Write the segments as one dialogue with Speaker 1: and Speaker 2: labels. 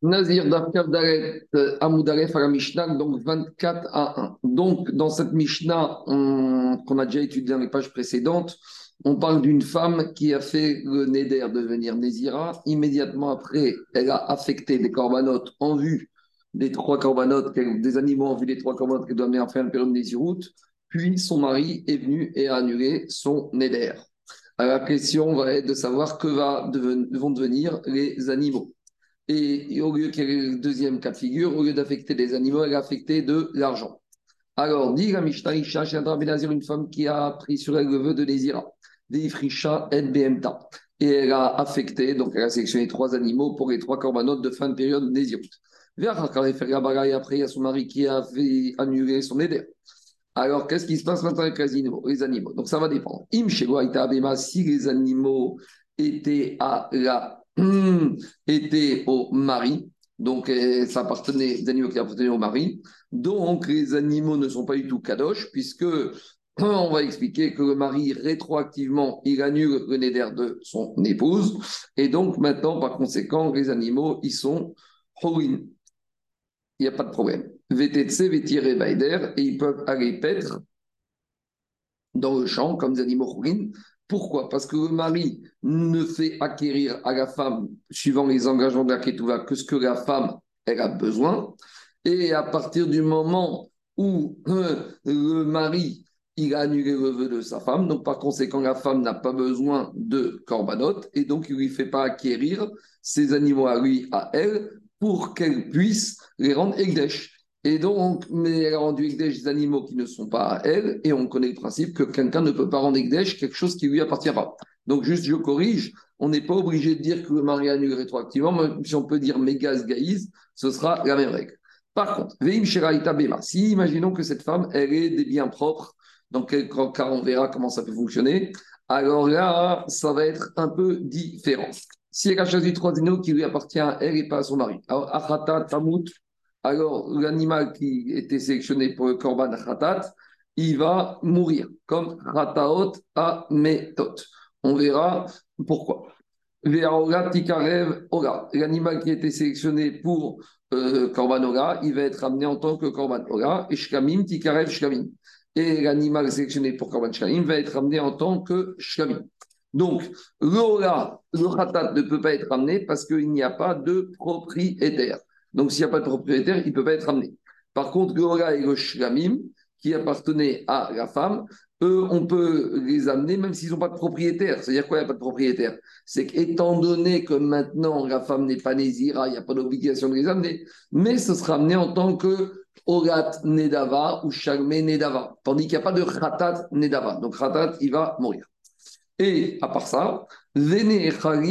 Speaker 1: Nazir Amoudalef à la Mishnah, donc 24 à 1. Donc, dans cette Mishnah qu'on a déjà étudiée dans les pages précédentes, on parle d'une femme qui a fait le Neder devenir Nézira. Immédiatement après, elle a affecté des corbanotes en vue des trois corbanotes, des animaux en vue des trois corbanotes qu'elle doit amener à faire une période Néziroute. Puis son mari est venu et a annulé son Neder. Alors, la question va être de savoir que vont devenir les animaux. Et, au lieu qu'il le deuxième cas de figure, au lieu d'affecter des animaux, elle a affecté de l'argent. Alors, dit la Mishnah une femme qui a pris sur elle le vœu de Nézira, des Frisha et. Et elle a affecté, donc elle a sélectionné trois animaux pour les trois corbanotes de fin de période Nézirut. Et après, il y a son mari qui a fait annuler son éder. Alors, qu'est-ce qui se passe maintenant avec les animaux, les animaux? Donc, ça va dépendre. Im si les animaux étaient à la était au mari, donc euh, ça appartenait, les animaux qui appartenaient au mari. Donc les animaux ne sont pas du tout kadosh, puisque on va expliquer que le mari rétroactivement, il annule le néder de son épouse, et donc maintenant, par conséquent, les animaux, ils sont horin. Il n'y a pas de problème. VTC, VTR et et ils peuvent aller paître dans le champ comme des animaux horin, pourquoi? Parce que le mari ne fait acquérir à la femme, suivant les engagements de la Ketouva, que ce que la femme elle a besoin. Et à partir du moment où euh, le mari il a annulé le vœu de sa femme, donc par conséquent la femme n'a pas besoin de korbanot et donc il ne lui fait pas acquérir ses animaux à lui, à elle, pour qu'elle puisse les rendre Egdesh. Et donc, mais elle a rendu Ekdesh des animaux qui ne sont pas à elle, et on connaît le principe que quelqu'un ne peut pas rendre Ekdesh quelque chose qui lui appartient pas. Donc, juste, je corrige, on n'est pas obligé de dire que le mari annule rétroactivement, même si on peut dire mégas gaïs, ce sera la même règle. Par contre, Veim Sheraïta Bema, si imaginons que cette femme, elle est des biens propres, dans quel cas on verra comment ça peut fonctionner, alors là, ça va être un peu différent. Si elle a choisi trois animaux qui lui appartiennent à elle et pas à son mari. Alors, Achata, Tamut, alors l'animal qui était sélectionné pour le Korban Khatat, il va mourir, comme Khataot a Metot. On verra pourquoi. L'animal qui était sélectionné pour euh, Korban Oga, il va être amené en tant que Korban Oga, et Shkamim, Tikarev, Shkamim. Et l'animal sélectionné pour Korban Shkamim va être amené en tant que Shkamim. Donc, l'Oga, le Khatat ne peut pas être amené parce qu'il n'y a pas de propriétaire. Donc, s'il n'y a pas de propriétaire, il ne peut pas être amené. Par contre, le et le shlamim, qui appartenaient à la femme, eux, on peut les amener même s'ils n'ont pas de propriétaire. C'est-à-dire quoi, il n'y a pas de propriétaire? C'est qu'étant donné que maintenant la femme n'est pas nésira, il n'y a pas d'obligation de les amener, mais ce sera amené en tant que Orat Nedava ou Shalme Nedava, tandis qu'il n'y a pas de Khatat Nedava. Donc Khatat, il va mourir. Et à part ça, Vene Echad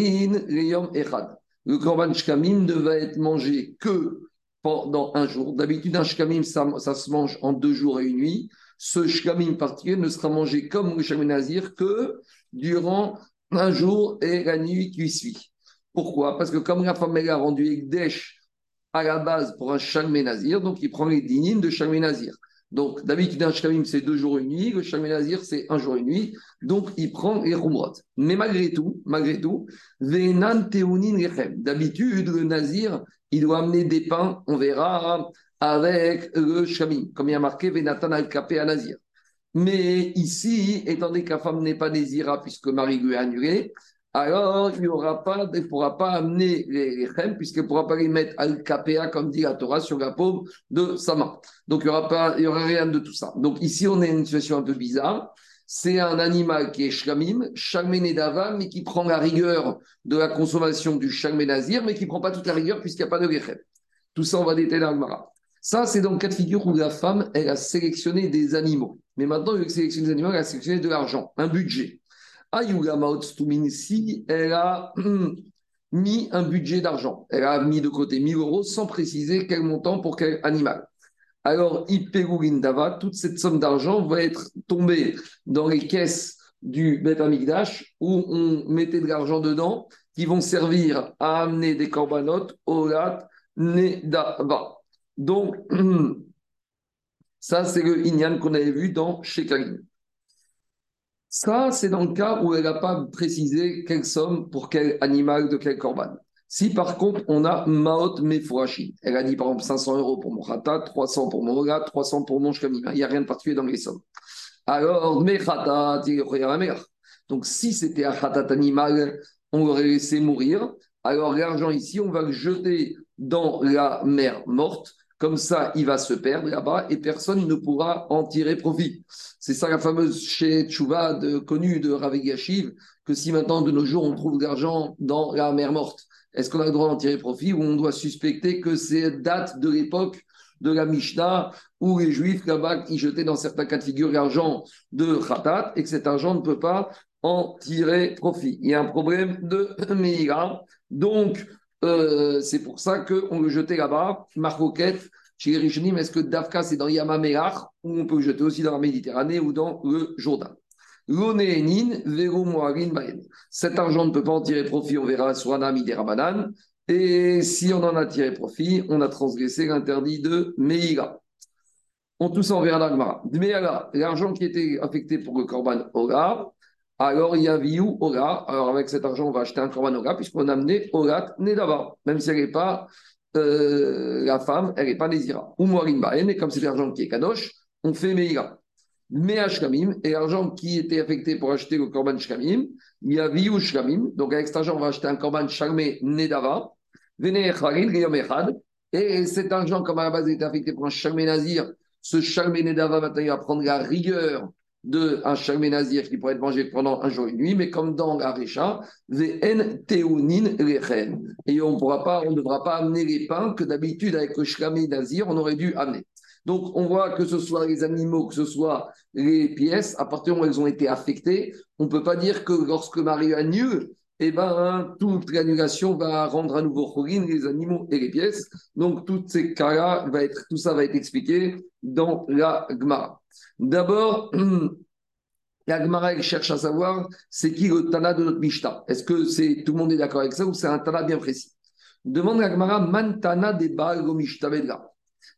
Speaker 1: le korban shkamim ne va être mangé que pendant un jour. D'habitude, un shkamim, ça, se mange en deux jours et une nuit. Ce shkamim particulier ne sera mangé comme le shkamim nazir que durant un jour et la nuit qui suit. Pourquoi? Parce que comme la femme a rendu Ekdesh à la base pour un shkamim nazir, donc il prend les dinim de shkamim nazir. Donc, un shkamim, c'est deux jours et une nuit. Le shkamim nazir, c'est un jour et une nuit. Donc, il prend les rumrot. Mais malgré tout, malgré tout, venan D'habitude, le nazir, il doit amener des pains, on verra, avec le shkamim. Comme il y a marqué, venatan al-kapé à nazir. Mais ici, étant donné que la femme n'est pas nazira, puisque Marie lui a annulé, alors il ne pourra pas amener les, les puisqu'il ne pourra pas les mettre al-kapéa, comme dit la Torah, sur la paume de sa main. Donc il n'y aura, pas, il rien de tout ça. Donc ici, on est une situation un peu bizarre. C'est un animal qui est shlamim, Nedava, mais qui prend la rigueur de la consommation du nazir, mais qui ne prend pas toute la rigueur puisqu'il n'y a pas de lechem. Tout ça, on va détailler dans le. Ça, c'est dans le cas de figure où la femme, elle a sélectionné des animaux. Mais maintenant, elle a sélectionné des animaux, elle a sélectionné de l'argent, un budget. Si elle a mis un budget d'argent. Elle a mis de côté 1000 euros sans préciser quel montant pour quel animal. Alors, toute cette somme d'argent va être tombée dans les caisses du Bet Amigdash où on mettait de l'argent dedans qui vont servir à amener des corbanotes au Lat Nedava. Donc, ça, c'est le Inyan qu'on avait vu dans Shekarim. Ça, c'est dans le cas où elle n'a pas précisé quelle somme pour quel animal de quel corban. Si par contre, on a Maot Mefourashi, elle a dit par exemple 500 euros pour mon Khatat, 300 pour mon Ogat, 300 pour mon Shkamim, il n'y a rien de particulier dans les sommes. Alors, mes Khatat, Donc, si c'était un Khatat animal, on l'aurait laissé mourir. Alors, l'argent ici, on va le jeter dans la mer morte. Comme ça, il va se perdre là-bas et personne ne pourra en tirer profit. C'est ça la fameuse chez Tchouva connue de Ravi que si maintenant de nos jours on trouve de l'argent dans la mer morte, est-ce qu'on a le droit d'en tirer profit ou on doit suspecter que c'est date de l'époque de la Mishnah où les Juifs là-bas ils jetaient dans certains cas de figure l'argent de Khatat et que cet argent ne peut pas en tirer profit. Il y a un problème de Meïra. Donc, euh, c'est pour ça qu'on le jetait là-bas. Marcoquette, chez les Rishonim, est-ce que Dafka, c'est dans Yamameach ou on peut le jeter aussi dans la Méditerranée ou dans le Jourdain? Cet argent ne peut pas en tirer profit, on verra sur un ami des Rabanan. Et si on en a tiré profit, on a transgressé l'interdit de Meïra. On tout ça, on verra l'argent qui était affecté pour le Korban Ora, alors il y a Viou Ora. Alors avec cet argent, on va acheter un Korban Ora, puisqu'on a amené Orat Nedava, même si elle n'est pas euh, la femme, elle n'est pas Nézira. Ou Moarim et comme c'est l'argent qui est Kadosh, on fait Meïra. Mais Shkamim, et l'argent qui était affecté pour acheter le Korban Shkamim, il y a Viou Shkamim, donc avec cet argent, on va acheter un Korban Shalmé Nedava, Vene et cet argent, comme à la base était affecté pour un Shalmé Nazir, ce Shalmé Nedava, maintenant, il va prendre la rigueur d'un Shalmé Nazir qui pourrait être mangé pendant un jour et une nuit, mais comme dans la Récha, Et on pourra pas, on ne devra pas amener les pains que d'habitude avec le Shalmé Nazir, on aurait dû amener. Donc, on voit que ce soit les animaux, que ce soit les pièces, à partir où elles ont été affectées, on ne peut pas dire que lorsque Marie a lieu, eh ben, toute l'annulation va rendre à nouveau Chorin, les animaux et les pièces. Donc, ces cas-là, va être, tout ça va être expliqué dans la Gemara. D'abord, la Gemara, elle cherche à savoir, c'est qui le Tana de notre Mishnah? Est-ce que c'est tout le monde est d'accord avec ça ou c'est un Tana bien précis? Demande la Gemara, Man Tana de Baal Mishnah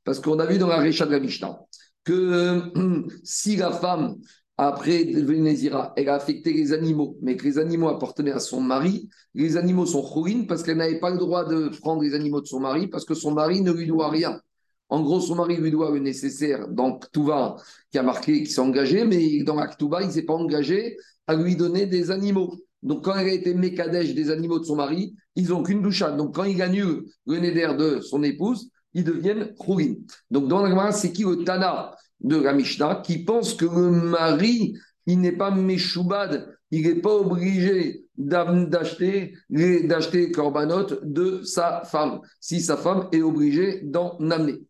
Speaker 1: parce qu'on a vu dans la Récha de la Mishnah que si la femme, après Vénézira, elle a affecté les animaux, mais que les animaux appartenaient à son mari, les animaux sont chourines parce qu'elle n'avait pas le droit de prendre les animaux de son mari parce que son mari ne lui doit rien. En gros, son mari lui doit le nécessaire dans Ktuva qui a marqué qu'il s'est engagé, mais dans Ktuva, il ne s'est pas engagé à lui donner des animaux. Donc, quand elle a été mécadèche des animaux de son mari, ils n'ont qu'une douchade. Donc, quand il a eu le néder de son épouse, ils deviennent Khourin. Donc, dans la c'est qui le Tana de la qui pense que le mari, il n'est pas Meshoubad, il n'est pas obligé d'acheter d'acheter Korbanot de sa femme, si sa femme est obligée d'en amener.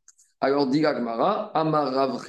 Speaker 1: Alors, dit Gmara, Amar Rav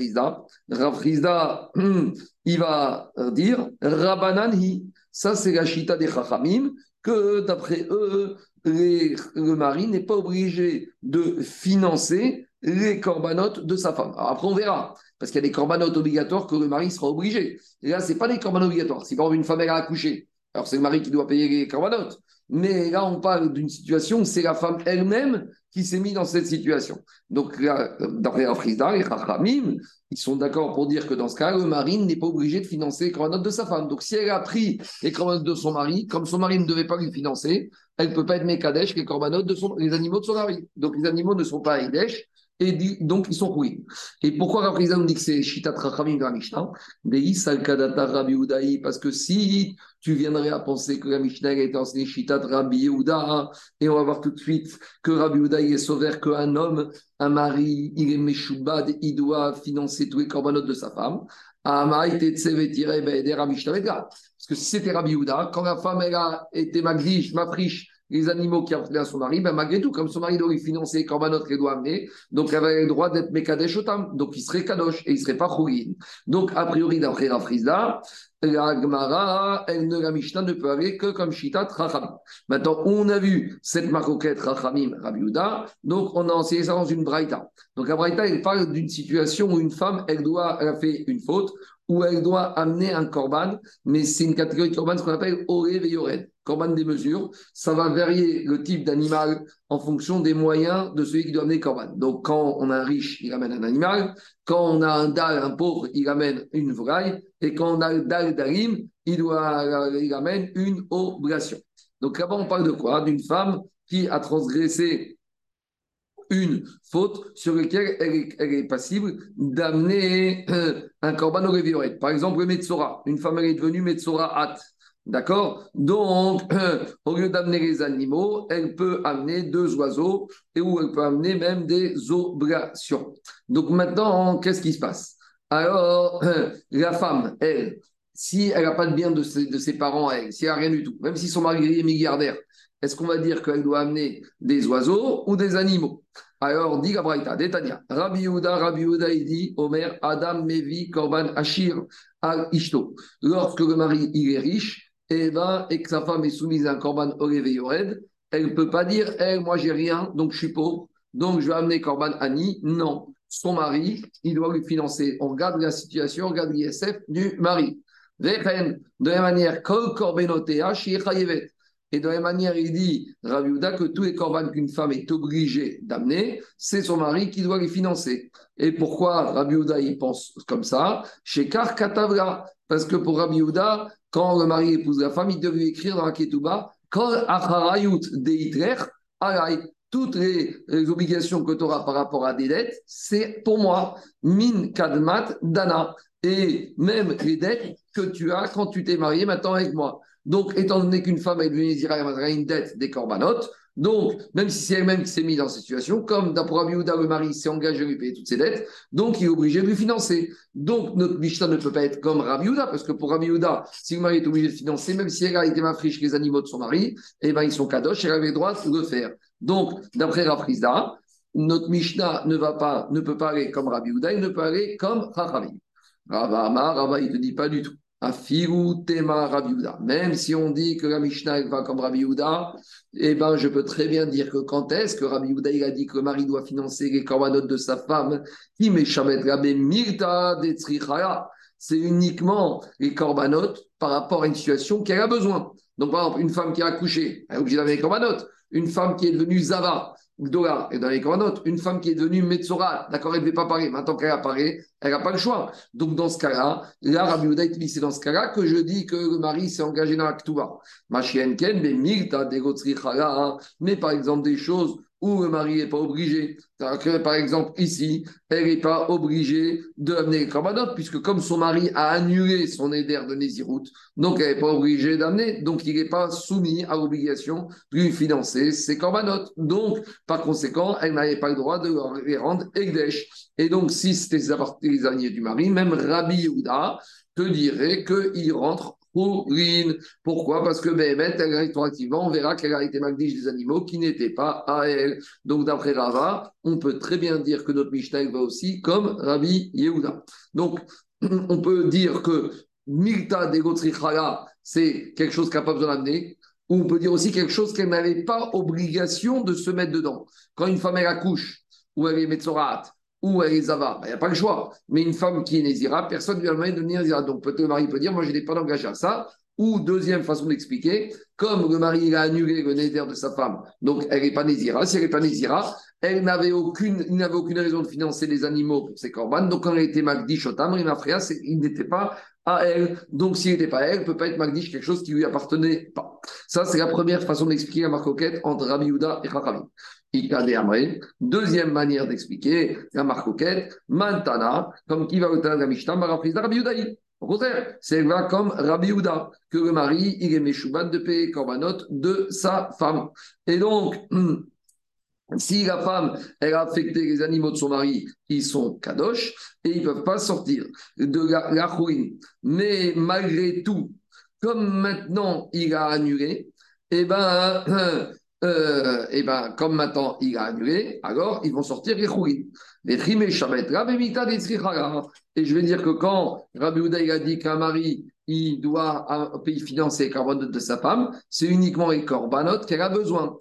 Speaker 1: Ravrizda, il va dire Rabananhi. Ça, c'est la chita des Chachamim, que d'après eux, le mari n'est pas obligé de financer les corbanotes de sa femme. Alors après, on verra, parce qu'il y a des corbanotes obligatoires que le mari sera obligé. Et là, ce n'est pas des corbanotes obligatoires. Si par exemple une femme elle a accouché, alors c'est le mari qui doit payer les corbanotes. Mais là, on parle d'une situation où c'est la femme elle-même qui s'est mise dans cette situation. Donc, d'après Afrizda et Chachamim, ils sont d'accord pour dire que dans ce cas, le mari n'est pas obligé de financer les corbanotes de sa femme. Donc, si elle a pris les corbanotes de son mari, comme son mari ne devait pas lui financer, elle ne peut pas être Mekadesh, les corbanotes de son, les animaux de son mari. Donc, les animaux ne sont pas Hidesh, et donc ils sont rouillés. Et pourquoi Raphaël nous dit que c'est Shitat Rachamim de la Mishnah? Parce que si tu viendrais à penser que la Mishnah est enseignée Shitat Rabbi Yehuda, et on va voir tout de suite que Rabbi Yehuda est sauvé qu'un homme, un mari, il est Meshubad, il doit financer tous les corbanotes de sa femme. Parce que si c'était Rabbi Yehuda, quand la femme elle a été magdish, friche les animaux qui appartiennent à son mari, ben malgré tout, comme son mari doit lui financer Korbanot qu'elle doit amener, donc elle avait le droit d'être Mekadesh Otam, donc il serait Kadosh et il ne serait pas Khourin. Donc, a priori, d'après Rafrizda, la Gemara, la Mishnah ne peut aller que comme Shitat Rachamim. Maintenant, on a vu cette maroquette Rachamim Rabiuda, donc on a enseigné ça dans une Braïta. Donc la Braïta, elle parle d'une situation où une femme, elle, doit, elle a fait une faute, où elle doit amener un korban, mais c'est une catégorie de korban, ce qu'on appelle Orev et Korban des mesures, ça va varier le type d'animal en fonction des moyens de celui qui doit amener korban. Donc quand on a un riche, il amène un animal, quand on a un dal, un pauvre, il amène une volaille, et quand on a le dal d'alim, il, doit, il amène une oblation. Donc là-bas, on parle de quoi? D'une femme qui a transgressé une faute sur laquelle elle est, passible d'amener euh, un corban au réveillon. Par exemple, le Metzora. Une femme, elle est devenue Metzora hâte. D'accord? Donc, au lieu d'amener les animaux, elle peut amener deux oiseaux et où elle peut amener même des oblations. Donc maintenant, qu'est-ce qui se passe? Alors, la femme, elle, si elle n'a pas de bien de ses, parents, elle, si elle n'a rien du tout, même si son mari est milliardaire, est-ce qu'on va dire qu'elle doit amener des oiseaux ou des animaux? Alors, dit Gabraïta, Détania, Rabbi Yehuda, Rabbi Yehuda, il dit, Omer, Adam, Mevi, Korban, Ashir, Al, Ishto. Lorsque le mari, est riche, et, eh ben, et que sa femme est soumise à un Korban Orevé Yored, elle ne peut pas dire, eh, moi, j'ai rien, donc je suis pauvre, donc je vais amener Korban Ani. Non. Son mari, il doit lui financer. On regarde la situation, on regarde l'ISF du mari. De la même manière. Et de la même manière, il dit, Raviuda, que tous les corbanes qu'une femme est obligée d'amener, c'est son mari qui doit les financer. Et pourquoi Raviuda, il pense comme ça? Chez Kar Katavra. Parce que pour Raviuda, quand le mari épouse la femme, il devait écrire dans la Ketouba, toutes les, obligations que tu auras par rapport à des dettes, c'est pour moi, Min Kadmat Dana. Et même les dettes que tu as quand tu t'es marié maintenant avec moi. Donc, étant donné qu'une femme est devenue elle a une dette des corbanotes, donc, même si c'est elle-même qui s'est mise dans cette situation, comme pour Abiouda, le mari s'est engagé à lui payer toutes ses dettes, donc il est obligé de lui financer. Donc, notre Mishnah ne peut pas être comme Rabiouda, parce que pour Rabiouda, si le mari est obligé de financer, même si elle a été friche les animaux de son mari, eh ben, ils sont kadosh, elle avait le droit de le faire. Donc, d'après Rafrizda, notre Mishnah ne, va pas, ne peut pas aller comme Rabiouda, il ne peut aller comme Rachamim. Rava Amar, Rava, il ne dit pas du tout. Afiru tema Rabbi Même si on dit que la Mishnah va comme Rabbi Yehuda, eh ben, je peux très bien dire que quand est-ce que Rabbi Yehuda a dit que le mari doit financer les corbanotes de sa femme, qui Rabbi Mirta c'est uniquement les corbanotes par rapport à une situation qu'elle a besoin. Donc, par exemple, une femme qui a accouché, elle est obligée d'avoir les corbanotes. Une femme qui est devenue Zava, Et dans les autre, une femme qui est devenue Metzora, d'accord, elle ne veut pas parler. Maintenant qu'elle apparaît, elle n'a pas le choix. Donc dans ce cas-là, là, Rabbi Uda c'est dans ce cas-là que je dis que le mari s'est engagé dans l'actuva. Mais par exemple, des choses où le mari n'est pas obligé. Par exemple, ici, elle n'est pas obligée d'amener les corbanotes, puisque comme son mari a annulé son éder de Nézirout, donc elle n'est pas obligée d'amener, donc il n'est pas soumis à l'obligation de lui financer ses corbanotes. Donc, par conséquent, elle n'avait pas le droit de les rendre Egdesh. Et donc, si c'était les alliés du mari, même Rabbi Yehuda te dirait qu'il rentre Pourquoi? Parce que Béhémet, rétroactivement, on verra qu'elle a été magdige des animaux qui n'étaient pas à elle. Donc, d'après Rava, on peut très bien dire que notre Mishnah va aussi comme Rabbi Yehuda. Donc, on peut dire que Milta de c'est quelque chose pas besoin d'amener. Ou on peut dire aussi quelque chose qu'elle n'avait pas obligation de se mettre dedans. Quand une femme elle accouche, ou elle est Metzorat, ou elle est Zava, il n'y a pas le choix. Mais une femme qui est Nézira, personne ne lui a demandé de devenir Nézira. Donc peut-être le mari peut dire, moi je n'ai pas engagé à ça. Ou deuxième façon d'expliquer, comme le mari a annulé le nézir de sa femme, donc elle n'est pas Nézira. Si elle n'est pas Nézira, elle n'avait aucune, il n'avait aucune raison de financer les animaux pour ses corbanes. Donc quand elle était Magdish Otam, il n'était pas à elle. Donc s'il n'était pas à elle, ne peut pas être Magdish quelque chose qui lui appartenait pas. Ça, c'est la première façon d'expliquer la marcoquette entre Rabbi Yuda et Chachamim. Deuxième manière d'expliquer la marcoquette, Mantana, comme qui va au de la Mishnah, Marapris Rabbi Yudaï. Au contraire, c'est comme Rabbi Yuda, que le mari, il est méchoubat de payer korbanot de sa femme. Et donc, si la femme, elle a affecté les animaux de son mari, ils sont kadosh et ils ne peuvent pas sortir de la, la Mais malgré tout, comme maintenant il a annulé, eh ben, euh, et ben, comme maintenant il a annulé, alors ils vont sortir les. Les et je vais dire que quand Rabbi Houda a dit qu'un mari il doit financer les corbanotes de sa femme, c'est uniquement les corbanotes qu'elle a besoin.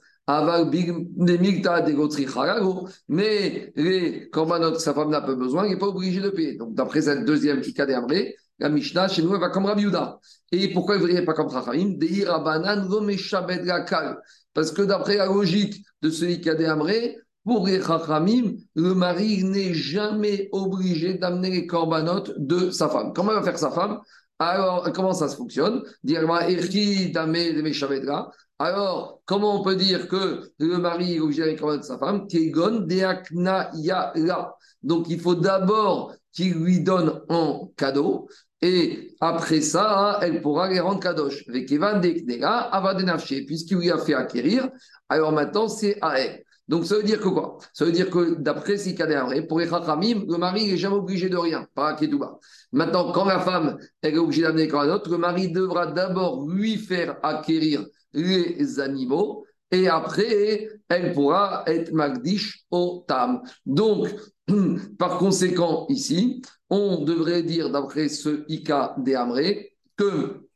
Speaker 1: Mais les corbanotes que sa femme n'a pas besoin, il n'est pas obligé de payer. Donc, d'après cette deuxième qui d'Amré, la Mishnah, chez nous, elle va comme Rabbi Houda. Et pourquoi il ne voudrait pas comme Chachamim? Parce que d'après la logique de celui qui a des amrés, pour les Chachamim, le mari n'est jamais obligé d'amener les corbanotes de sa femme. Comment va faire sa femme? Alors, comment ça se fonctionne? Alors, comment on peut dire que le mari est obligé d'aller de sa femme? Donc, il faut d'abord qu'il lui donne en cadeau. Et après ça, elle pourra les rendre kadosh. Puisqu'il lui a fait acquérir, alors maintenant c'est à elle. Donc ça veut dire que quoi? Ça veut dire que d'après Sikadé pour les Chachamim, le mari n'est jamais obligé de rien, pas bas. Maintenant, quand la femme elle est obligée d'amener quand un autre, le mari devra d'abord lui faire acquérir les animaux et après, elle pourra être Magdish au Tam. Donc, par conséquent, ici, on devrait dire, d'après ce Ika des Amré, que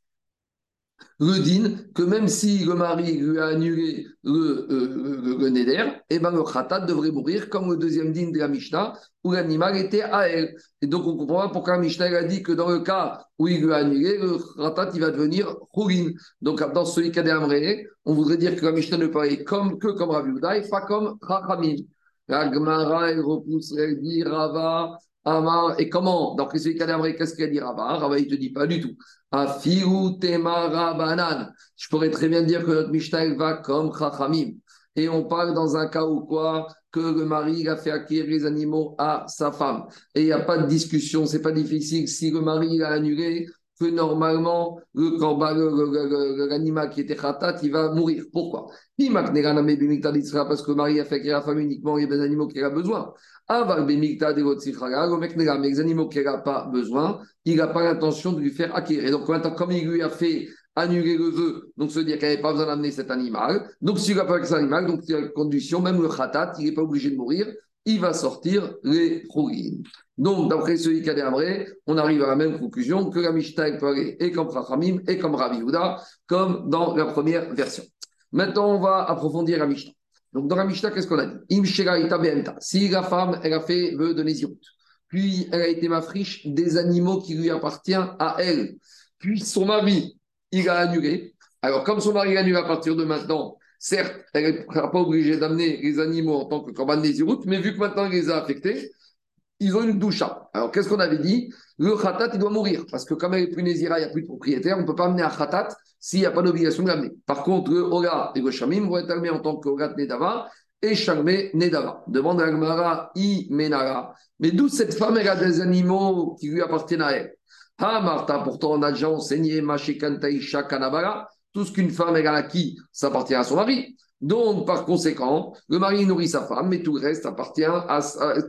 Speaker 1: le din, que même si le mari lui a annulé le, euh, le, neder, et eh ben le khatat devrait mourir comme le deuxième din de la Mishnah, où l'animal était à elle. Et donc on comprend pourquoi la Mishnah a dit que dans le cas où il lui a annulé, le khatat il va devenir choulin. Donc dans ce cas d'Amré, on voudrait dire que la Mishnah ne parlait comme, que comme Rabbi pas comme Chachamim. La Gemara, elle repousse, elle dit Rava, Amar, et comment? Dans celui qui qu'est-ce qu'il a dit Rava? Rava, il ne te dit pas du tout. Je pourrais très bien dire que notre Mishnah va comme Chachamim. Et on parle dans un cas où quoi? Que le mari a fait acquérir les animaux à sa femme. Et il n'y a pas de discussion, c'est pas difficile. Si le mari a annulé, que normalement, l'animal qui était khatat, il va mourir. Pourquoi? Parce que le mari a fait acquérir la femme uniquement les animaux qu'il a besoin. Les animaux qu'il n'a pas besoin, il n'a pas l'intention de lui faire acquérir. Donc maintenant, comme il lui a fait annuler le vœu, donc se dire qu'il n'avait pas besoin d'amener cet animal, donc s'il n'a pas avec cet animal, donc il y a une condition, même le khatat, il n'est pas obligé de mourir, il va sortir les proguines. Donc, d'après ce Ikadé on arrive à la même conclusion que la Mishnah est comme Chachamim et comme Rabbi Houda, comme dans la première version. Maintenant, on va approfondir la Mishnah. Donc, dans la Mishnah, qu'est-ce qu'on a dit? Si la femme, elle a fait vœu de Nézirut, puis elle a été ma friche des animaux qui lui appartiennent à elle, puis son mari, il a annulé. Alors, comme son mari a annulé à partir de maintenant, certes, elle n'est pas obligée d'amener les animaux en tant que corban Nézirut, mais vu que maintenant il les a affectés, ils ont une doucha. Alors, qu'est-ce qu'on avait dit? Le khatat, il doit mourir. Parce que comme elle est plus il n'y a plus de propriétaire, on ne peut pas amener un khatat s'il n'y a pas d'obligation de l'amener. Par contre, le Ola et le Shamim vont être amenés en tant que Ogat Nedava et Shamé Nedava. Demande à Agmara, I Menara. Mais d'où cette femme, elle a des animaux qui lui appartiennent à elle? Ah, Martha, pourtant, on a déjà enseigné Mashikantaisha Kanabara. Tout ce qu'une femme, elle a acquis, ça appartient à son mari. Donc, par conséquent, le mari nourrit sa femme, mais tout le reste appartient à,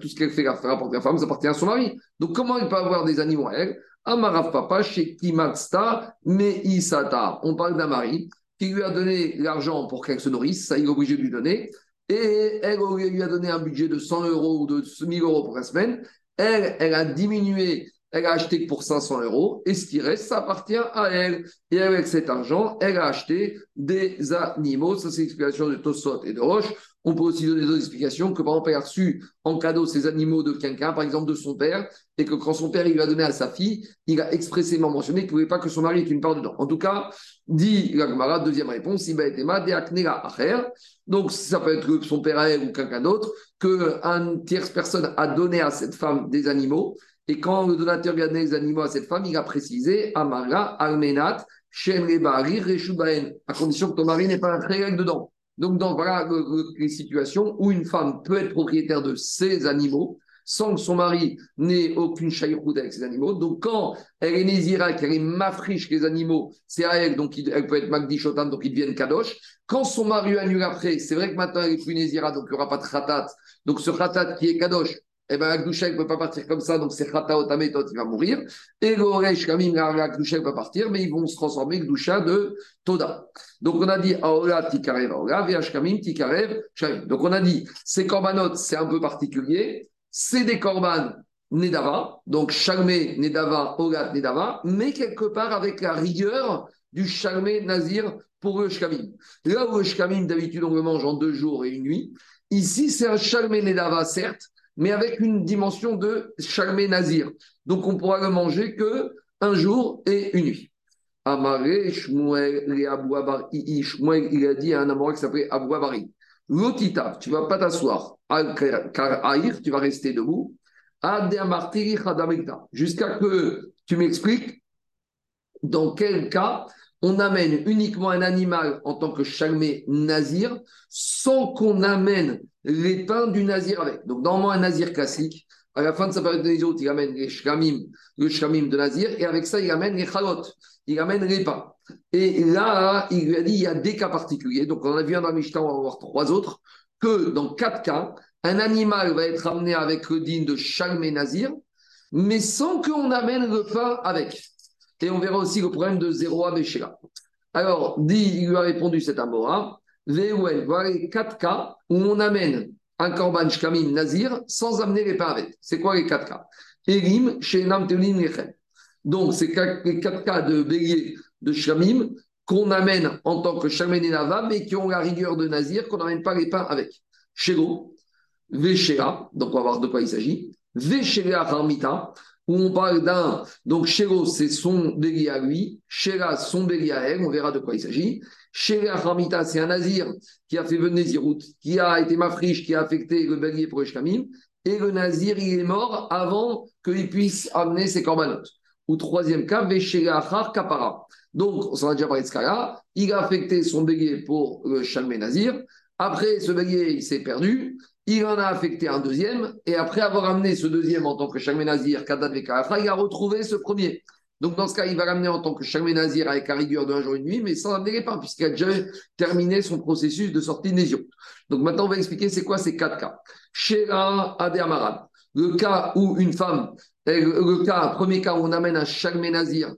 Speaker 1: tout ce qu'elle fait rapporter la femme, ça appartient à son mari. Donc, comment il peut avoir des animaux à elle? Amarav Papa, chez Kimatsta, mais Isata. On parle d'un mari qui lui a donné l'argent pour qu'elle se nourrisse, ça il est obligé de lui donner, et elle lui a donné un budget de 100 euros ou de 1000 euros pour la semaine. Elle, elle a diminué elle a acheté pour 500 euros, et ce qui reste, ça appartient à elle. Et avec cet argent, elle a acheté des animaux. Ça, c'est l'explication de Tosot et de Roche. On peut aussi donner d'autres explications que, par exemple, elle a reçu en cadeau ces animaux de quelqu'un, par exemple de son père, et que quand son père il a donné à sa fille, il a expressément mentionné qu'il ne voulait pas que son mari ait une part dedans. En tout cas, dit la deuxième réponse, donc ça peut être que son père a elle ou quelqu'un d'autre, qu'une tierce personne a donné à cette femme des animaux, et quand le donateur donné les animaux à cette femme, il a précisé Amara, Almenat, à condition que ton mari n'ait pas un réel dedans. Donc, dans, voilà les situations où une femme peut être propriétaire de ses animaux sans que son mari n'ait aucune chaïroute avec ses animaux. Donc, quand elle est nézira, qu'elle est mafriche les animaux, c'est à elle, donc elle peut être magdishotan, donc ils deviennent kadosh. Quand son mari annule après, c'est vrai que maintenant elle est plus nézira, donc il n'y aura pas de khatat. Donc, ce khatat qui est kadosh, eh bien, Akdoucha, ne peut pas partir comme ça, donc c'est Khata Otametot, il va mourir. Et l'Oresh, Kamim, Akdoucha, ne peut pas partir, mais ils vont se transformer Akdoucha de Toda. Donc on a dit Aola, Tikarev, Aola, VH Kamim, Tikarev, Shamim. Donc on a dit, ces korbanot, c'est un peu particulier, c'est des korban Nedava, donc Shalmé, Nedava, Olat, Nedava, mais quelque part avec la rigueur du Shalmé Nazir pour le Shkamim. Là où le Shkamim, d'habitude, on le mange en deux jours et une nuit, ici c'est un Shalmé Nedava, certes, mais avec une dimension de Shalmé Nazir. Donc on pourra le manger que un jour et une nuit. Amaré, Shmuel, il a dit à un amoureux qui s'appelait Abouabari. L'otita, tu ne vas pas t'asseoir. Al-Karaïr, tu vas rester debout. Jusqu'à que tu m'expliques dans quel cas on amène uniquement un animal en tant que chalmé nazir, sans qu'on amène les pains du nazir avec. Donc, normalement, un nazir classique, à la fin de sa période de nazir, il amène les shlamim, le shlamim de nazir, et avec ça, il amène les chalot, il amène les pains. Et là, il lui a dit, il y a des cas particuliers. Donc, on a vu dans la Mishnah, on va voir trois autres, que dans quatre cas, un animal va être amené avec le din de chalmé nazir, mais sans qu'on amène le pain avec. Et on verra aussi le problème de zéro à Alors, dit, il lui a répondu cet Amora, voilà les quatre cas où on amène un korban shkamim nazir sans amener les pains avec. C'est quoi les quatre cas? Elim, Shenam, Donc, c'est les quatre cas de bélier de shkamim qu'on amène en tant que shamen et nava, mais qui ont la rigueur de nazir, qu'on n'amène pas les pains avec. Shego, Veshera, donc on va voir de quoi il s'agit. Veshera Harmita, où on parle d'un. Donc, Shego, c'est son bélier à lui. Shera, son bélier à elle. On verra de quoi il s'agit. Shera c'est un nazir qui a fait venir Zirout, qui a été mafriche, qui a affecté le bélier pour Eshkamim. Et le nazir, il est mort avant qu'il puisse amener ses corbanotes. Ou troisième cas, Veshera Achar Kapara. Donc, on s'en a déjà parlé de ce cas-là. Il a affecté son bélier pour le Shalmé Nazir. Après, ce bélier, il s'est perdu. Il en a affecté un deuxième, et après avoir amené ce deuxième en tant que Nazir, Kadat Vekarafa, il a retrouvé ce premier. Donc dans ce cas, il va l'amener en tant que Nazir avec la rigueur d'un jour et une nuit, mais sans amener les pains, puisqu'il a déjà terminé son processus de sortie de Nésion. Donc maintenant, on va expliquer c'est quoi ces quatre cas. Shera Ade Amaran, le cas où une femme, le cas, premier cas où on amène un Nazir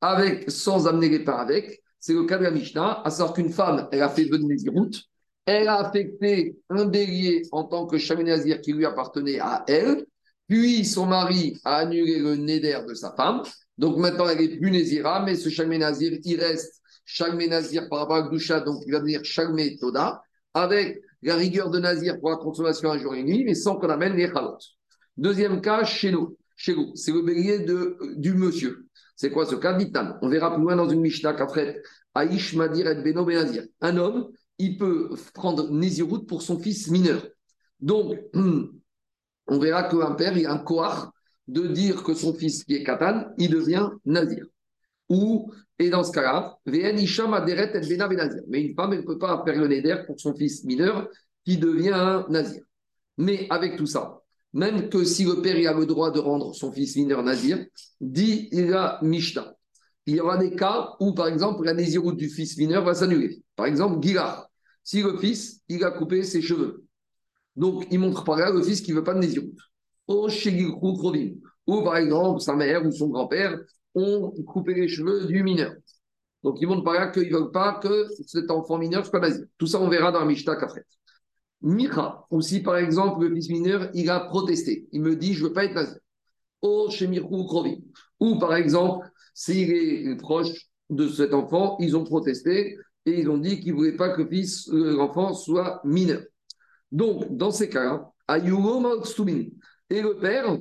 Speaker 1: avec, sans amener les pains avec, c'est le cas de la Mishnah, à savoir qu'une femme, elle a fait venir routes elle a affecté un bélier en tant que Nazir qui lui appartenait à elle. Puis son mari a annulé le néder de sa femme. Donc maintenant, elle est plus Nézira, mais ce Nazir, il reste Nazir par rapport à donc il va devenir Shalmé Toda, avec la rigueur de Nazir pour la consommation un jour et nuit, mais sans qu'on amène les chalot. Deuxième cas, chez nous. Chez nous, c'est le bélier de, du monsieur. C'est quoi ce cas? On verra plus loin dans une Mishnah qu'après Aïch Madir et Beno Benazir. Un homme il peut prendre Nézirut pour son fils mineur. Donc, on verra qu'un père, il a un coar de dire que son fils qui est Katan, il devient Nazir. Ou, et dans ce cas-là, mais une femme, ne peut pas faire le Néder pour son fils mineur qui devient un Nazir. Mais avec tout ça, même que si le père a le droit de rendre son fils mineur Nazir, dit il a Mishnah. Il y aura des cas où, par exemple, la Nézirut du fils mineur va s'annuler. Par exemple, Gilard. Si le fils, il a coupé ses cheveux, donc il montre par là le fils qui ne veut pas de Nézirut. Ou par exemple, sa mère ou son grand-père ont coupé les cheveux du mineur. Donc il montre par là qu'ils ne veulent pas que cet enfant mineur soit nazir. Tout ça, on verra dans la Mishnah qu'après. Mira, ou si par exemple le fils mineur, il a protesté, il me dit je ne veux pas être nazir. Ou par exemple, s'il est proche de cet enfant, ils ont protesté et ils ont dit qu'ils ne voulaient pas que l'enfant soit mineur. Donc, dans ces cas-là, et le père,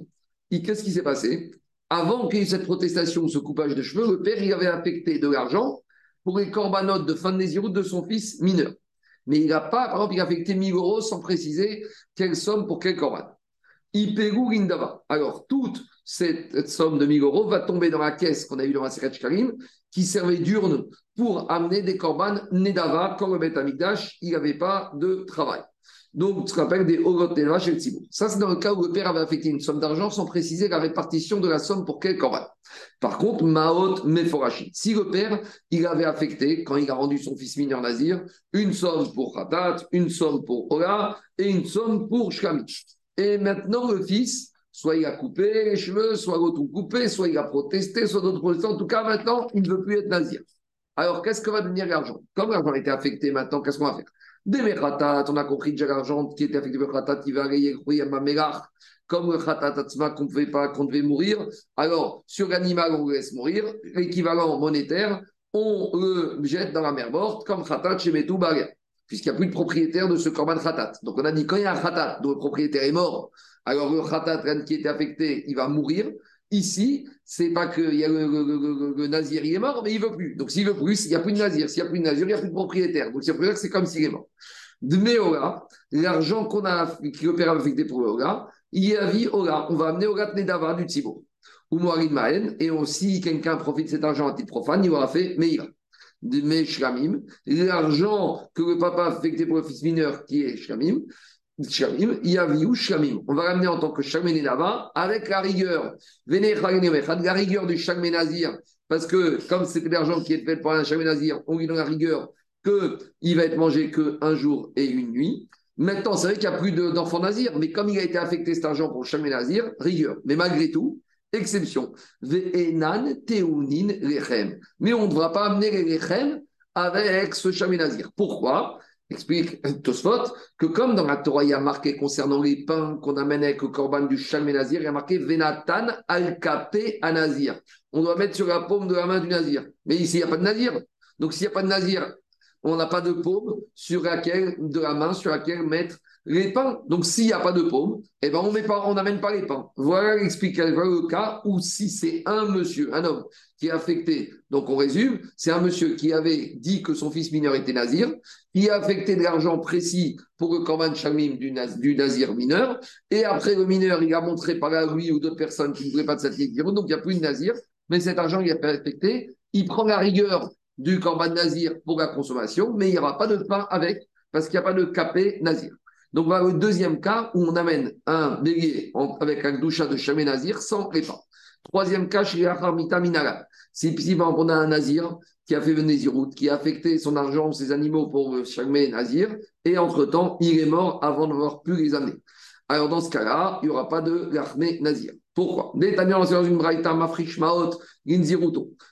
Speaker 1: qu'est-ce qui s'est passé? Avant qu'il y ait cette protestation, ce coupage de cheveux, le père, il avait affecté de l'argent pour les corbanotes de fin de Nézirut de son fils mineur. Mais il n'a pas, par exemple, il a affecté 1000 euros sans préciser quelle somme pour quel corban. Iperu Lindava. Alors, toute cette somme de 1000 euros va tomber dans la caisse qu'on a eu dans la Seret Karim, qui servait d'urne pour amener des korbanes Nedava, quand le Beth Amikdash, il avait pas de travail. Donc, ce qu'on appelle des Orot Nedava chez le Ça, c'est dans le cas où le père avait affecté une somme d'argent sans préciser la répartition de la somme pour quel korban. Par contre, Maot Meforashi. Si le père, il avait affecté, quand il a rendu son fils mineur Nazir, une somme pour Khatat, une somme pour Ola et une somme pour Shkami. Et maintenant, le fils, soit il a coupé les cheveux, soit l'autre coupé, soit il a protesté, soit d'autres protesté. En tout cas, maintenant, il ne veut plus être nazir. Alors, qu'est-ce que va devenir l'argent? Comme l'argent a été affecté maintenant, qu'est-ce qu'on va faire? Des meratat, on a compris déjà l'argent qui était affecté par meratat, il va aller à ma comme le khatat qu'on pouvait pas, qu'on devait mourir. Alors, sur l'animal, on le laisse mourir. L'équivalent monétaire, on le jette dans la mer morte, comme khatat chez Metou puisqu'il n'y a plus de propriétaire de ce korban khatat. Donc, on a dit quand il y a un khatat dont le propriétaire est mort, alors le khatat qui était affecté, il va mourir. Ici, c'est pas que y a le, nazir, il est mort, mais il veut plus. Donc s'il veut plus, il n'y a plus de nazir. S'il n'y a plus de nazir, il n'y a plus de propriétaire. Donc c'est comme s'il est mort. De l'argent qu'on a, qui le père a affecté pour le il y a vie Ola. On va amener Ola Nedava du Tzibo. Ou Moharid Mahen. Et aussi, quelqu'un profite de cet argent à titre profane, il aura fait Meira. Mes shlamim, l'argent que le papa a affecté pour le fils mineur qui est shlamim, shlamim, yaviou shlamim. On va ramener en tant que shlamim là-bas avec la rigueur. La rigueur du shlamim nazir, parce que comme c'est de l'argent qui est fait pour un shlamim nazir, on lui donne la rigueur qu'il va être mangé qu'un jour et une nuit. Maintenant, c'est vrai qu'il n'y a plus d'enfants nazirs, mais comme il a été affecté cet argent pour shlamim nazir, rigueur. Mais malgré tout, Exception. Mais on ne devra pas amener les lechem avec ce chaménazir. Pourquoi? Explique Tosfot que comme dans la Torah, il y a marqué concernant les pains qu'on amène avec le corban du chaménazir, il y a marqué Venatan al anazir. On doit mettre sur la paume de la main du nazir. Mais ici, il n'y a pas de nazir. Donc s'il n'y a pas de nazir, on n'a pas de paume sur laquelle, de la main sur laquelle mettre les pains. Donc, s'il n'y a pas de paume, eh ben, on n'amène pas les pains. Voilà l'explication. le cas où si c'est un monsieur, un homme qui est affecté, donc on résume, c'est un monsieur qui avait dit que son fils mineur était nazir, qui a affecté de l'argent précis pour le Korban du, nazir mineur, et après le mineur, il a montré par là lui ou d'autres personnes qui ne voulaient pas de cette donc il n'y a plus de nazir, mais cet argent, il a pas affecté, il prend la rigueur du Korban nazir pour la consommation, mais il n'y aura pas de pain avec, parce qu'il n'y a pas de capé nazir. Donc, voilà le deuxième cas où on amène un bélier avec un doucha de chamé nazir sans prépa. Troisième cas, chez Mita Minala. Si, on a un nazir qui a fait venir route, qui a affecté son argent, ses animaux pour le chamé nazir, et entre-temps, il est mort avant de n'avoir pu les amener. Alors, dans ce cas-là, il n'y aura pas de l'armée nazir. Pourquoi? Dans une braïta mafrishmaot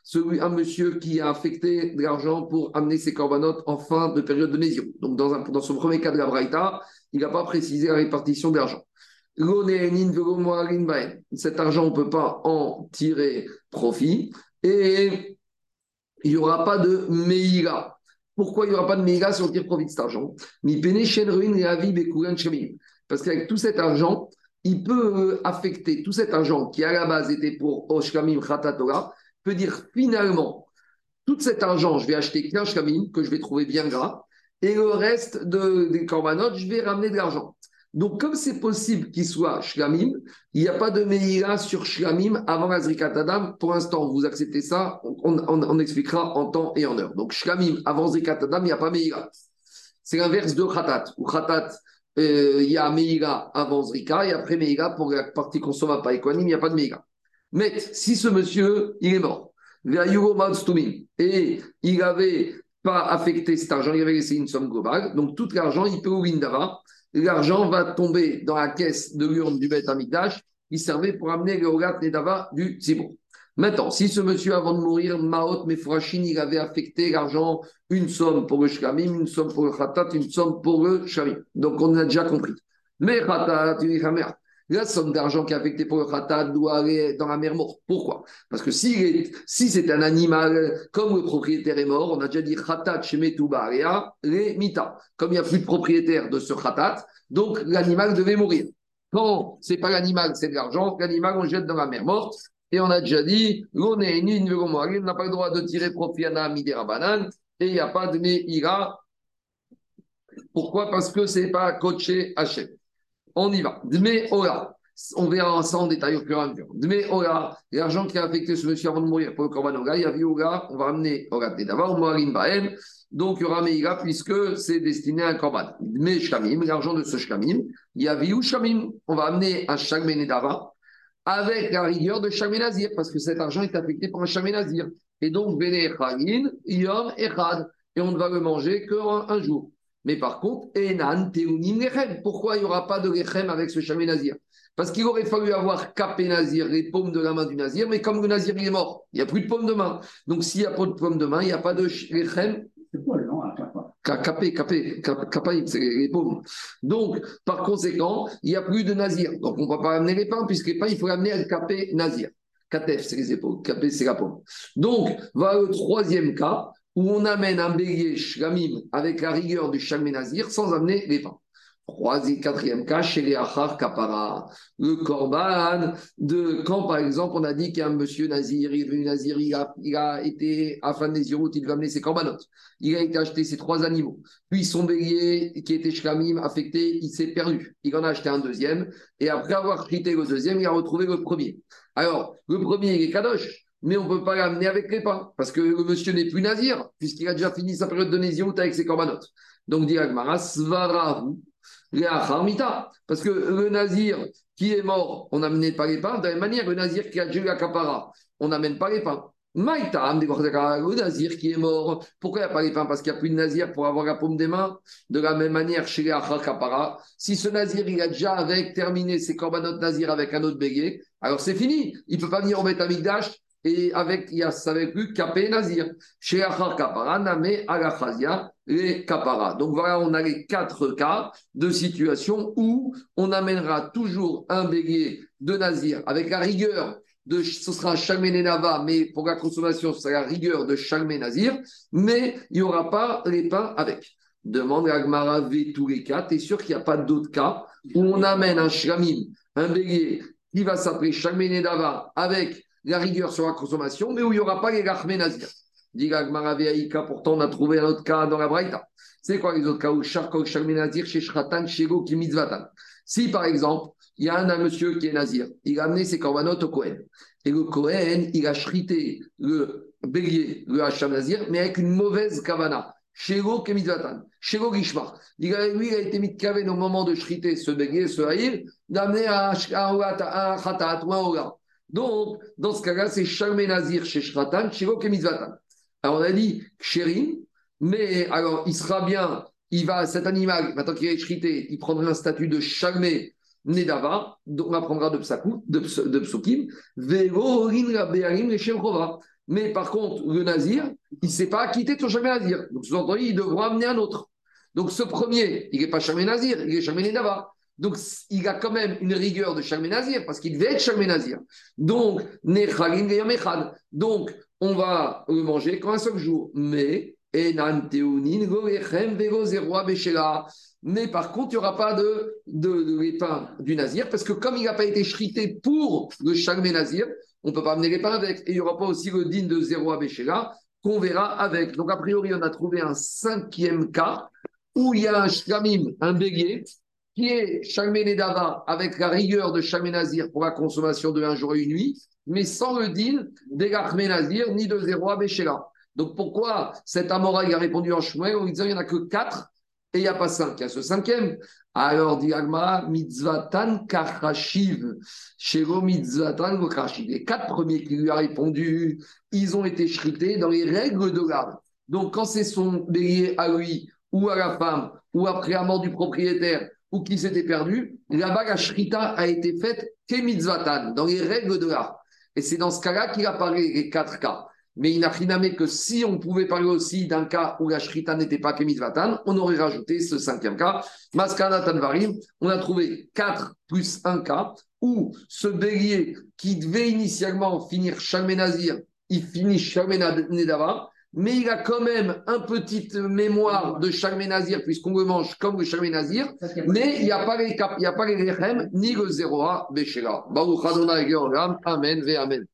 Speaker 1: Celui, un monsieur qui a affecté de l'argent pour amener ses corbanotes en fin de période de Nézirut. Donc, dans, son premier cas de la braïta, il n'a pas précisé la répartition d'argent. Cet argent, on ne peut pas en tirer profit et il n'y aura pas de meïra. Pourquoi il n'y aura pas de meïra si on tire profit de cet argent? Parce qu'avec tout cet argent, il peut affecter tout cet argent qui à la base était pour Oshkamim Khatatora, peut dire finalement, tout cet argent, je vais acheter qu'un Shkamim que je vais trouver bien gras, et le reste de, des Korbanot, je vais ramener de l'argent. Donc, comme c'est possible qu'il soit Shlamim, il n'y a pas de Meïra sur Shlamim avant la Adam. Pour l'instant, vous acceptez ça, on, expliquera en temps et en heure. Donc, Shlamim avant Adam, il n'y a pas Meïra. C'est l'inverse de Khatat. Ou Khatat, euh, il y a Meïra avant Zrika et après Meïra pour la partie qu'on ne pas il n'y a pas de Meïra. Mais si ce monsieur, il est mort, et il avait pas affecté cet argent, il avait laissé une somme globale. Donc tout l'argent, il peut au Windava. L'argent va tomber dans la caisse de l'urne du Beth Amidash qui servait pour amener le Hogat Nedava du Tzibur. Maintenant, si ce monsieur, avant de mourir, Maot Mefrashin, il avait affecté l'argent, une somme pour le Shkamim, une somme pour le Khatat, une somme pour le Shamim. Donc on a déjà compris. Mais Khatat, la somme d'argent qui est affectée pour le khatat doit aller dans la mer morte. Pourquoi? Parce que si, c'est un animal, comme le propriétaire est mort, on a déjà dit khatat chez les mita. Comme il n'y a plus de propriétaire de ce khatat, donc l'animal devait mourir. Quand c'est pas l'animal, c'est de l'argent, l'animal on jette dans la mer morte. Et on a déjà dit, on n'a pas le droit de tirer profit à midera banane et il n'y a pas de meira. Pourquoi? Parce que c'est pas coaché Hachem. On y va. Dme Ola. On verra ça en détail au fur et à mesure. Dme. L'argent qui a affecté ce monsieur avant de mourir pour le Korban Ola, il y a vu on va ramener Ola d'abord, Moarim Baem. Donc il y aura Meïga puisque c'est destiné à un Korban. Dme Shamim, l'argent de ce Shamim. Il y a vu. On va amener un Shagmenedava avec la rigueur de Shamenazir parce que cet argent est affecté par un Shamenazir. Et donc, Bene Yom Echad. Et on ne va le manger qu'un un jour. Mais par contre, Enan Teunim Lechem. Pourquoi il n'y aura pas de Lechem avec ce chamé Nazir? Parce qu'il aurait fallu avoir capé Nazir, les paumes de la main du Nazir, mais comme le Nazir est mort, il n'y a plus de paume de main. Donc s'il n'y a pas de paume de main, il n'y a pas de Lechem. Capé, capé, c'est les paumes. Donc, par conséquent, il n'y a plus de Nazir. Donc, on ne va pas amener les pains, puisque les il faut amener à capé Nazir. Katef, c'est les épaules. Capé, c'est la paume. Donc, va le troisième cas où on amène un bélier shlamim avec la rigueur du nazir sans amener les pains. Troisième, quatrième cas, chez les Achar Kapara, le Korban, de quand par exemple on a dit qu'un monsieur Nazir, il est devenu Nazir, il a, été à fin de Nézirut, il devait amener ses corbanotes. Il a été acheté ses trois animaux. Puis son bélier qui était Shlamim affecté, il s'est perdu. Il en a acheté un deuxième. Et après avoir quitté le deuxième, il a retrouvé le premier. Alors, le premier, il est Kadosh. mais on ne peut pas l'amener avec les pains, parce que le monsieur n'est plus nazir, puisqu'il a déjà fini sa période de naziroute avec ses corbanotes. Donc, dit Agmara, parce que le nazir qui est mort, on n'amène pas les pains. De la même manière, le nazir qui a eu la capara, on n'amène pas les pains. Maïtam, le nazir qui est mort, pourquoi il n'y a pas les pains? Parce qu'il n'y a plus de nazir pour avoir la paume des mains. De la même manière, chez les Kapara, si ce nazir, il a déjà avec terminé ses corbanotes nazir avec un autre béguet, alors c'est fini. Il ne peut pas venir au Betamikdash et avec, il y a avec lui Kapé Nazir. Chez Achar Kapara, Namé Alachazia, les Kapara. Donc voilà, on a les quatre cas de situation où on amènera toujours un béguet de Nazir avec la rigueur de, ce sera Chalmé Nava, mais pour la consommation, ce sera la rigueur de Chalmé Nazir, mais il n'y aura pas les pains avec. Demande à Gmara tous les cas, tu es sûr qu'il n'y a pas d'autres cas où on amène un shlamim, un bélier qui va s'appeler Chalmé Nava avec la rigueur sur la consommation, mais où il n'y aura pas les Gachmé Nazir. Dit pourtant on a trouvé un autre cas dans la Braïta. C'est quoi les autres cas où Charkol Chalmé Nazir chez Shratan, chez Si par exemple, il y a un, monsieur qui est nazir, il a amené ses corbanotes au Cohen. Et le Cohen, il a chrité le bélier, le Hacham nazir, mais avec une mauvaise kavana. Shego Kemitvatan, Shego Gishmar. Lui, il a été mis de au moment de chriter ce bélier, ce haïr, d'amener un, un ou un ola. Donc, dans ce cas-là, c'est Shalmé Nazir chez Shratan, Shego Kemitvatan. Alors, on a dit Ksherim, mais alors, il sera bien, il va, cet animal, maintenant qu'il est chrité, il prendra un statut de Shalmé Nedava, on apprendra de Psakou, de, de Psukim, mais par contre, le Nazir, il ne s'est pas acquitté de son jamais Nazir. Donc, sous-entendu, il devra amener un autre. Donc, ce premier, il n'est pas jamais Nazir, il est jamais Nedava. Donc, il a quand même une rigueur de Charmé Nazir, parce qu'il devait être Charmé Nazir. Donc, Donc, on va le manger comme un seul jour. Mais, mais par contre, il n'y aura pas de, de, du nazir, parce que comme il n'a pas été chrité pour le chalmé nazir, on ne peut pas amener les pains avec. Et il n'y aura pas aussi le din de zéro à qu'on verra avec. Donc, a priori, on a trouvé un cinquième cas où il y a un shlamim, un bélier, qui est chalmé nedava avec la rigueur de chalmé nazir pour la consommation de un jour et une nuit, mais sans le din d'Egachmé ni de zéro à Donc, pourquoi cet Amora il a répondu en chemin en disant qu'il n'y en a que quatre et il n'y a pas cinq, il y a ce cinquième. Alors, dit Agma, mitzvatan kachashiv, shelo mitzvatan kachashiv. Les quatre premiers qui lui ont répondu, ils ont été shrités dans les règles de l'art. Donc, quand c'est son bélier à lui, ou à la femme, ou après la mort du propriétaire, ou qui s'était perdu, là-bas, la shrita a été faite que mitzvatan, dans les règles de l'art. Et c'est dans ce cas-là qu'il apparaît les quatre cas. Mais il n'a rien que si on pouvait parler aussi d'un cas où la shrita n'était pas vatan, on aurait rajouté ce cinquième cas. Maskana Tanvarim, on a trouvé 4 plus un cas où ce bélier qui devait initialement finir Nazir, il finit Nedava, mais il a quand même un petite mémoire de Nazir, puisqu'on le mange comme le Nazir, mais il n'y a pas les cap, il n'y a pas les ni le 0 Beshela. Baruch Adonai Amen ve Amen.